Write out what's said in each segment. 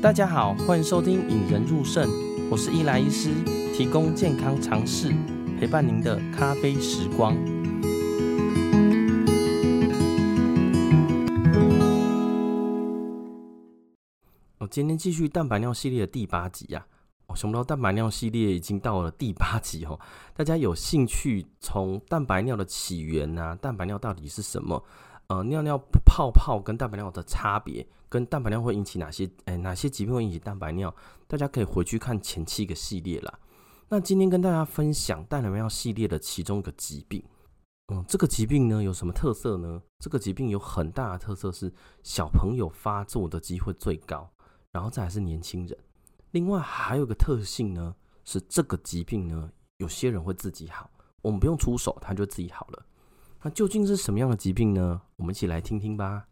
大家好，欢迎收听《引人入胜》，我是伊莱医师，提供健康常识，陪伴您的咖啡时光。我今天继续蛋白尿系列的第八集呀、啊，我想不到蛋白尿系列已经到了第八集哦。大家有兴趣从蛋白尿的起源啊，蛋白尿到底是什么？呃，尿尿泡泡跟蛋白尿的差别，跟蛋白尿会引起哪些？哎、哪些疾病会引起蛋白尿？大家可以回去看前七个系列啦。那今天跟大家分享蛋白尿系列的其中一个疾病。嗯，这个疾病呢有什么特色呢？这个疾病有很大的特色是小朋友发作的机会最高，然后再是年轻人。另外还有个特性呢，是这个疾病呢，有些人会自己好，我们不用出手，他就自己好了。那究竟是什么样的疾病呢？我们一起来听听吧。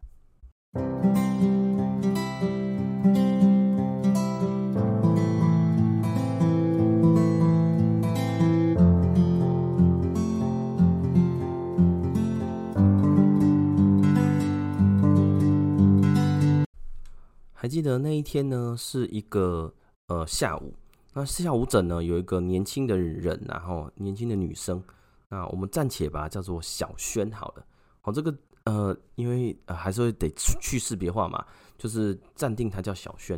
还记得那一天呢，是一个呃下午，那下午诊呢，有一个年轻的人，然后年轻的女生。那我们暂且把它叫做小轩好了。好，这个呃，因为呃还是会得去识别化嘛，就是暂定他叫小轩。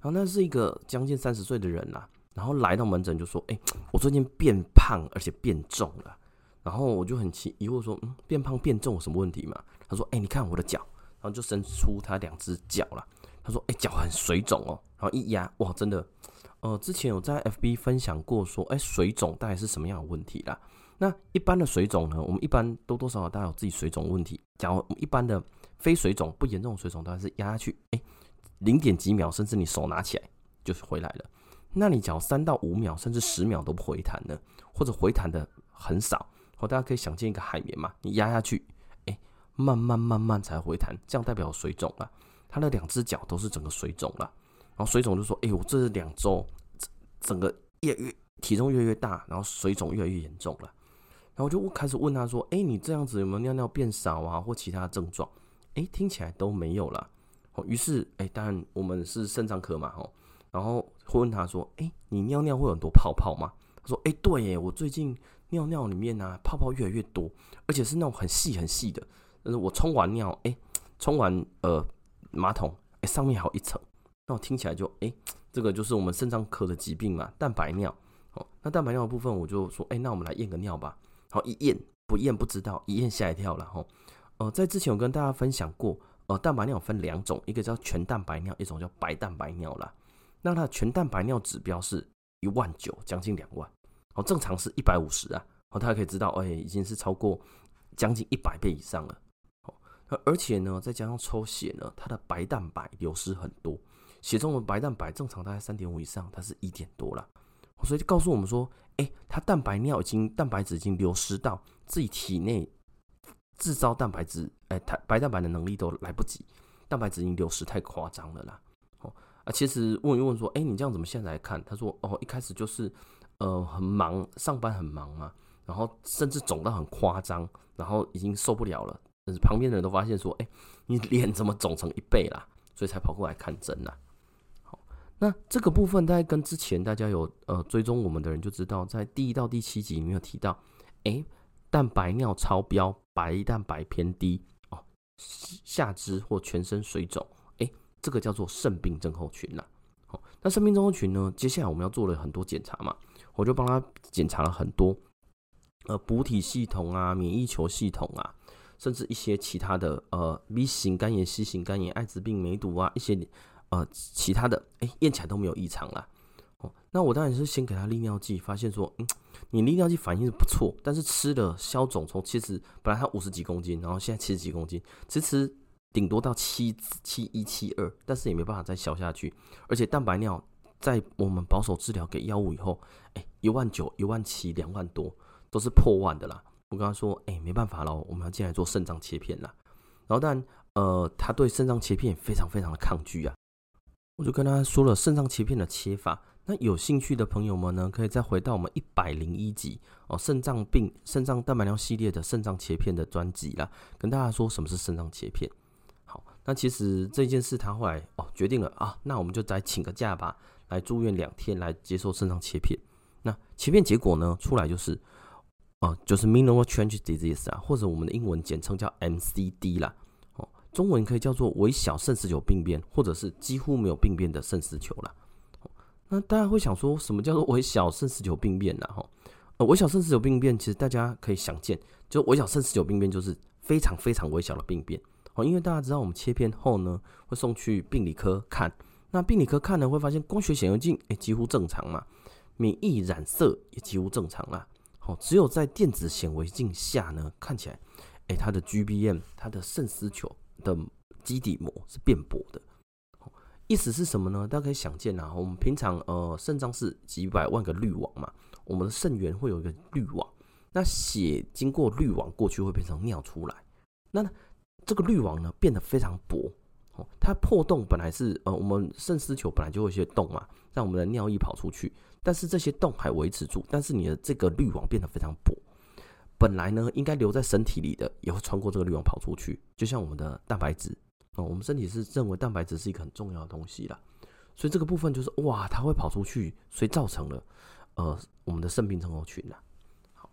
然后那是一个将近三十岁的人啦，然后来到门诊就说：“哎，我最近变胖而且变重了。”然后我就很奇疑惑说：“嗯，变胖变重有什么问题嘛？”他说：“哎，你看我的脚。”然后就伸出他两只脚了。他说：“哎，脚很水肿哦。”然后一压，哇，真的，呃，之前有在 FB 分享过说：“哎，水肿大概是什么样的问题啦？”那一般的水肿呢？我们一般多多少少大家有自己水肿问题。假如一般的非水肿不严重的水肿，当然是压下去，哎，零点几秒，甚至你手拿起来就是回来了。那你只要三到五秒，甚至十秒都不回弹呢？或者回弹的很少，或大家可以想见一个海绵嘛，你压下去，哎，慢慢慢慢才回弹，这样代表水肿了。他的两只脚都是整个水肿了，然后水肿就说：“哎，我这是两周整个越越体重越来越大，然后水肿越来越严重了。”我就开始问他说：“哎，你这样子有没有尿尿变少啊，或其他症状？”哎，听起来都没有了。哦，于是哎，当然我们是肾脏科嘛，哦，然后会问他说：“哎，你尿尿会有很多泡泡吗？”他说：“哎，对耶，我最近尿尿里面啊，泡泡越来越多，而且是那种很细很细的。但是我冲完尿，哎，冲完呃马桶，哎，上面还有一层。那我听起来就哎，这个就是我们肾脏科的疾病嘛，蛋白尿。哦，那蛋白尿的部分，我就说：哎，那我们来验个尿吧。”好，一验不验不知道，一验吓一跳了吼。呃，在之前我跟大家分享过，呃，蛋白尿分两种，一个叫全蛋白尿，一种叫白蛋白尿啦。那它的全蛋白尿指标是一万九，将近两万。哦，正常是一百五十啊。哦，大家可以知道，哎，已经是超过将近一百倍以上了。哦，而且呢，再加上抽血呢，它的白蛋白流失很多，血中的白蛋白正常大概三点五以上，它是一点多了。所以就告诉我们说，哎，他蛋白尿已经蛋白质已经流失到自己体内制造蛋白质，哎，它白蛋白的能力都来不及，蛋白质已经流失太夸张了啦。哦，啊，其实问一问说，哎，你这样怎么现在来看？他说，哦，一开始就是呃很忙，上班很忙嘛，然后甚至肿到很夸张，然后已经受不了了。但是旁边的人都发现说，哎，你脸怎么肿成一倍啦？所以才跑过来看诊啦。那这个部分大概跟之前大家有呃追踪我们的人就知道，在第一到第七集里面有提到，哎，蛋白尿超标，白蛋白偏低哦，下肢或全身水肿，哎，这个叫做肾病症候群啦。好，那肾病症候群呢，接下来我们要做了很多检查嘛，我就帮他检查了很多，呃，补体系统啊，免疫球系统啊，甚至一些其他的呃 B 型肝炎、C 型肝炎、艾滋病、梅毒啊一些。呃，其他的哎，验起来都没有异常啦。哦，那我当然是先给他利尿剂，发现说，嗯，你利尿剂反应是不错，但是吃的消肿从其实本来他五十几公斤，然后现在七十几公斤，其实顶多到七七一七二，但是也没办法再消下去。而且蛋白尿在我们保守治疗给药物以后，哎，一万九、一万七、两万多都是破万的啦。我跟他说，哎，没办法喽，我们要进来做肾脏切片啦。然后但呃，他对肾脏切片非常非常的抗拒啊。我就跟他说了肾脏切片的切法，那有兴趣的朋友们呢，可以再回到我们一百零一集哦，肾脏病、肾脏蛋白尿系列的肾脏切片的专辑啦，跟大家说什么是肾脏切片。好，那其实这件事他后来哦决定了啊，那我们就再请个假吧，来住院两天来接受肾脏切片。那切片结果呢出来就是，哦，就是 minimal change disease 啊，或者我们的英文简称叫 MCD 啦，中文可以叫做微小肾丝球病变，或者是几乎没有病变的肾丝球啦。那大家会想说什么叫做微小肾丝球病变呢？哈，呃，微小肾丝球病变其实大家可以想见，就微小肾丝球病变就是非常非常微小的病变哦。因为大家知道我们切片后呢，会送去病理科看，那病理科看呢会发现光学显微镜诶几乎正常嘛，免疫染色也几乎正常啦。哦，只有在电子显微镜下呢，看起来诶它的 GBM 它的肾丝球的基底膜是变薄的。意思是什么呢？大家可以想见啊，我们平常呃肾脏是几百万个滤网嘛，我们的肾源会有一个滤网，那血经过滤网过去会变成尿出来，那这个滤网呢变得非常薄，哦，它破洞本来是呃我们肾丝球本来就会有一些洞嘛，让我们的尿液跑出去，但是这些洞还维持住，但是你的这个滤网变得非常薄，本来呢应该留在身体里的也会穿过这个滤网跑出去，就像我们的蛋白质。哦，我们身体是认为蛋白质是一个很重要的东西啦，所以这个部分就是哇，它会跑出去，所以造成了呃我们的肾病症候群啦。好，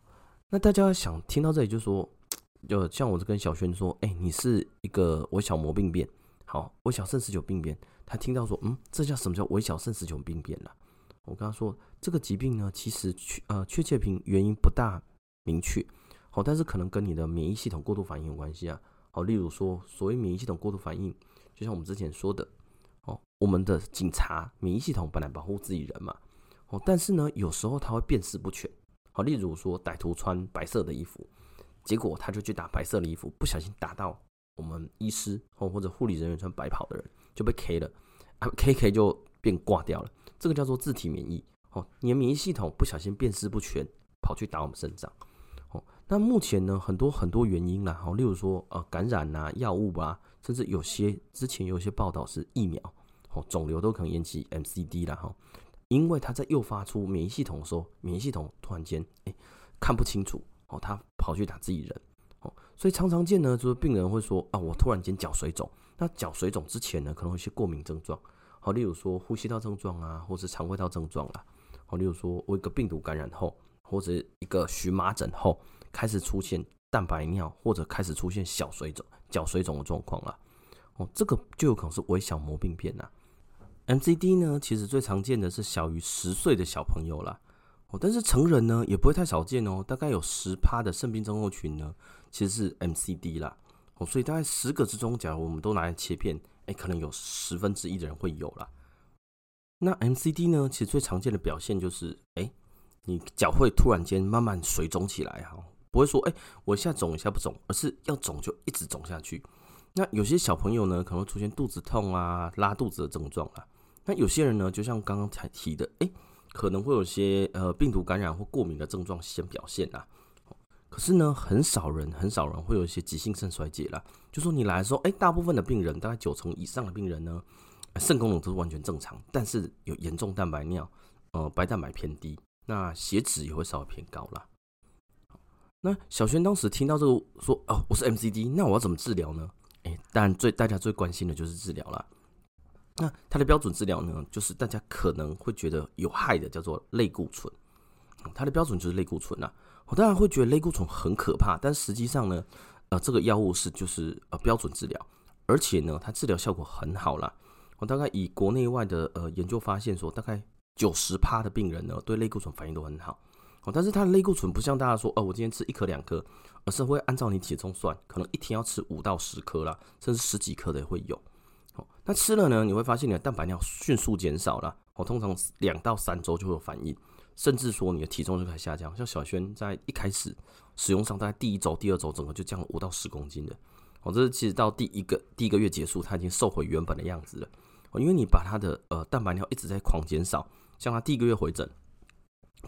那大家想听到这里就说，就像我跟小轩说，哎、你是一个微小膜病变，好，微小肾丝球病变，他听到说，嗯，这叫什么叫微小肾丝球病变啦？我跟他说，这个疾病呢，其实确呃确切病原因不大明确，好，但是可能跟你的免疫系统过度反应有关系啊。好，例如说，所谓免疫系统过度反应，就像我们之前说的，哦，我们的警察免疫系统本来保护自己人嘛，哦，但是呢，有时候他会辨识不全。好，例如说，歹徒穿白色的衣服，结果他就去打白色的衣服，不小心打到我们医师哦，或者护理人员穿白袍的人就被 K 了，啊，K K 就变挂掉了。这个叫做自体免疫。哦，你的免疫系统不小心辨识不全，跑去打我们肾脏。那目前呢，很多很多原因啦，好，例如说呃感染啊、药物啊，甚至有些之前有些报道是疫苗，哦，肿瘤都可能引起 MCD 啦哈，因为它在诱发出免疫系统的时候，免疫系统突然间哎看不清楚哦，它跑去打自己人哦，所以常常见呢，就是病人会说啊，我突然间脚水肿，那脚水肿之前呢，可能会有些过敏症状，好，例如说呼吸道症状啊，或是肠胃道症状啦，好，例如说我一个病毒感染后，或者一个荨麻疹后。开始出现蛋白尿，或者开始出现小水肿、脚水肿的状况了。哦，这个就有可能是微小膜病变呐。MCD 呢，其实最常见的是小于十岁的小朋友啦。哦，但是成人呢，也不会太少见哦。大概有十趴的肾病症候群呢，其实是 MCD 啦。哦，所以大概十个之中，假如我们都拿来切片，哎，可能有十分之一的人会有啦。那 MCD 呢，其实最常见的表现就是，哎，你脚会突然间慢慢水肿起来哈。不会说，哎，我一下肿一下不肿，而是要肿就一直肿下去。那有些小朋友呢，可能会出现肚子痛啊、拉肚子的症状啊。那有些人呢，就像刚刚才提的，哎，可能会有些呃病毒感染或过敏的症状先表现啦。可是呢，很少人很少人会有一些急性肾衰竭啦。就说你来的时候，哎，大部分的病人，大概九成以上的病人呢，肾功能都是完全正常，但是有严重蛋白尿，呃，白蛋白偏低，那血脂也会稍微偏高啦。那小轩当时听到这个说哦，我是 MCD，那我要怎么治疗呢？诶，当然最大家最关心的就是治疗啦。那它的标准治疗呢，就是大家可能会觉得有害的，叫做类固醇。它的标准就是类固醇啦。我当然会觉得类固醇很可怕，但实际上呢，呃，这个药物是就是呃标准治疗，而且呢，它治疗效果很好啦。我大概以国内外的呃研究发现说，大概九十趴的病人呢，对类固醇反应都很好。哦，但是它的类固醇不像大家说，哦，我今天吃一颗两颗，而是会按照你体重算，可能一天要吃五到十颗啦，甚至十几颗的也会有。哦，那吃了呢，你会发现你的蛋白尿迅速减少了，哦，通常两到三周就会有反应，甚至说你的体重就开始下降。像小轩在一开始使用上，大概第一周、第二周，整个就降了五到十公斤的。哦，这是其实到第一个第一个月结束，它已经瘦回原本的样子了。哦，因为你把它的呃蛋白尿一直在狂减少，像他第一个月回诊。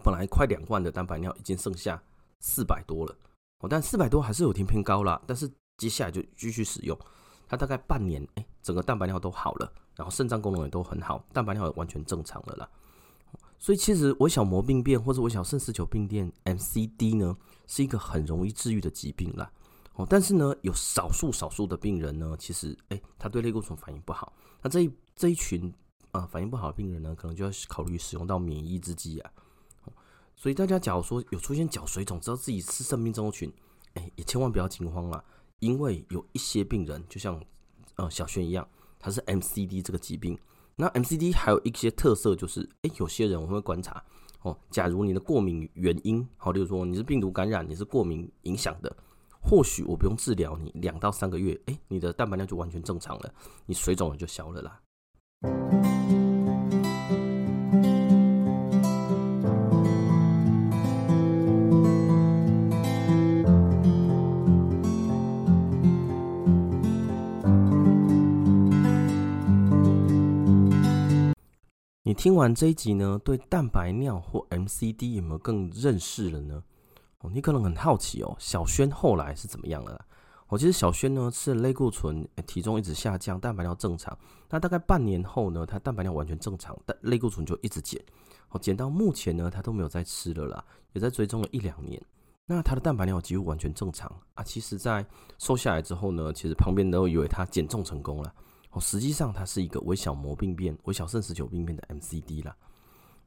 本来快两万的蛋白尿已经剩下四百多了，哦，但四百多还是有点偏高啦。但是接下来就继续使用，它大概半年，哎，整个蛋白尿都好了，然后肾脏功能也都很好，蛋白尿也完全正常了啦。所以其实微小膜病变或者微小肾丝球病变 MCD 呢，是一个很容易治愈的疾病啦。哦，但是呢，有少数少数的病人呢，其实哎，他对类固醇反应不好。那这一这一群啊、反应不好的病人呢，可能就要考虑使用到免疫制剂啊。所以大家假如说有出现脚水肿，知道自己是生命症候群，哎，也千万不要惊慌了，因为有一些病人就像呃小轩一样，他是 MCD 这个疾病。那 MCD 还有一些特色就是，哎，有些人我们会观察哦，假如你的过敏原因，好，例如说你是病毒感染，你是过敏影响的。或许我不用治疗你两到三个月，哎，你的蛋白量就完全正常了，你水肿了就消了啦。你听完这一集呢，对蛋白尿或 MCD 有没有更认识了呢？哦，你可能很好奇哦，小轩后来是怎么样了？我其实小轩呢吃了类固醇，体重一直下降，蛋白尿正常。那大概半年后呢，他蛋白尿完全正常，但类固醇就一直减。哦，减到目前呢，他都没有再吃了啦，也在追踪了一两年。那他的蛋白尿几乎完全正常啊。其实，在瘦下来之后呢，其实旁边都以为他减重成功了。哦，实际上它是一个微小膜病变、微小肾丝球病变的 MCD 啦。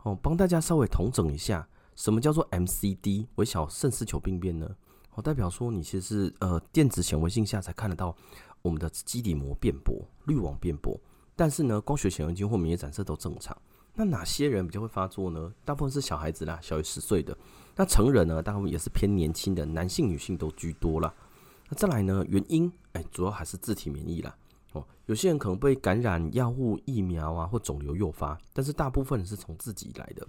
哦，帮大家稍微统整一下。什么叫做 MCD 微小肾丝球病变呢？哦，代表说你其实是呃电子显微镜下才看得到我们的基底膜变薄、滤网变薄，但是呢光学显微镜或免疫展射都正常。那哪些人比较会发作呢？大部分是小孩子啦，小于十岁的。那成人呢，大部分也是偏年轻的，男性、女性都居多啦。那再来呢，原因哎，主要还是自体免疫啦。哦，有些人可能被感染药物、疫苗啊或肿瘤诱发，但是大部分是从自己来的。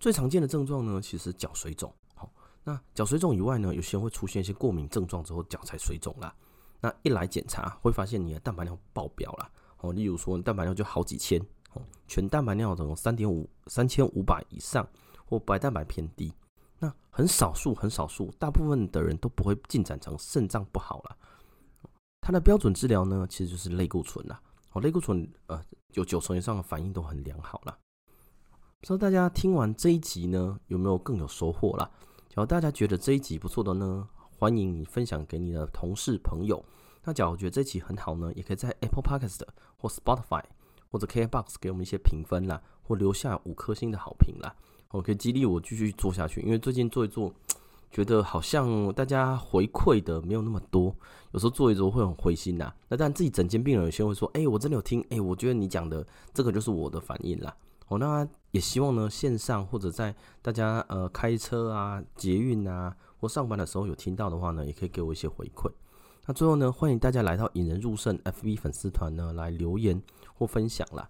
最常见的症状呢，其实脚水肿。好，那脚水肿以外呢，有些人会出现一些过敏症状之后脚才水肿啦。那一来检查会发现你的蛋白尿爆表了。哦，例如说你蛋白尿就好几千，哦，全蛋白尿总三点五三千五百以上，或白蛋白偏低。那很少数很少数，大部分的人都不会进展成肾脏不好了。它的标准治疗呢，其实就是类固醇啦。哦，类固醇呃有九成以上的反应都很良好了。不知道大家听完这一集呢，有没有更有收获啦？假如大家觉得这一集不错的呢，欢迎你分享给你的同事朋友。那假如觉得这一集很好呢，也可以在 Apple Podcast 或 Spotify 或者 KKBOX 给我们一些评分啦，或留下五颗星的好评啦，我可以激励我继续做下去。因为最近做一做，觉得好像大家回馈的没有那么多，有时候做一做会很灰心呐。那但自己诊间病人有些会说：“哎，我真的有听，哎，我觉得你讲的这个就是我的反应啦。”哦，那也希望呢，线上或者在大家呃开车啊、捷运啊或上班的时候有听到的话呢，也可以给我一些回馈。那最后呢，欢迎大家来到引人入胜 FB 粉丝团呢来留言或分享啦。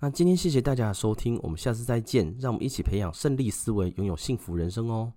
那今天谢谢大家的收听，我们下次再见，让我们一起培养胜利思维，拥有幸福人生哦。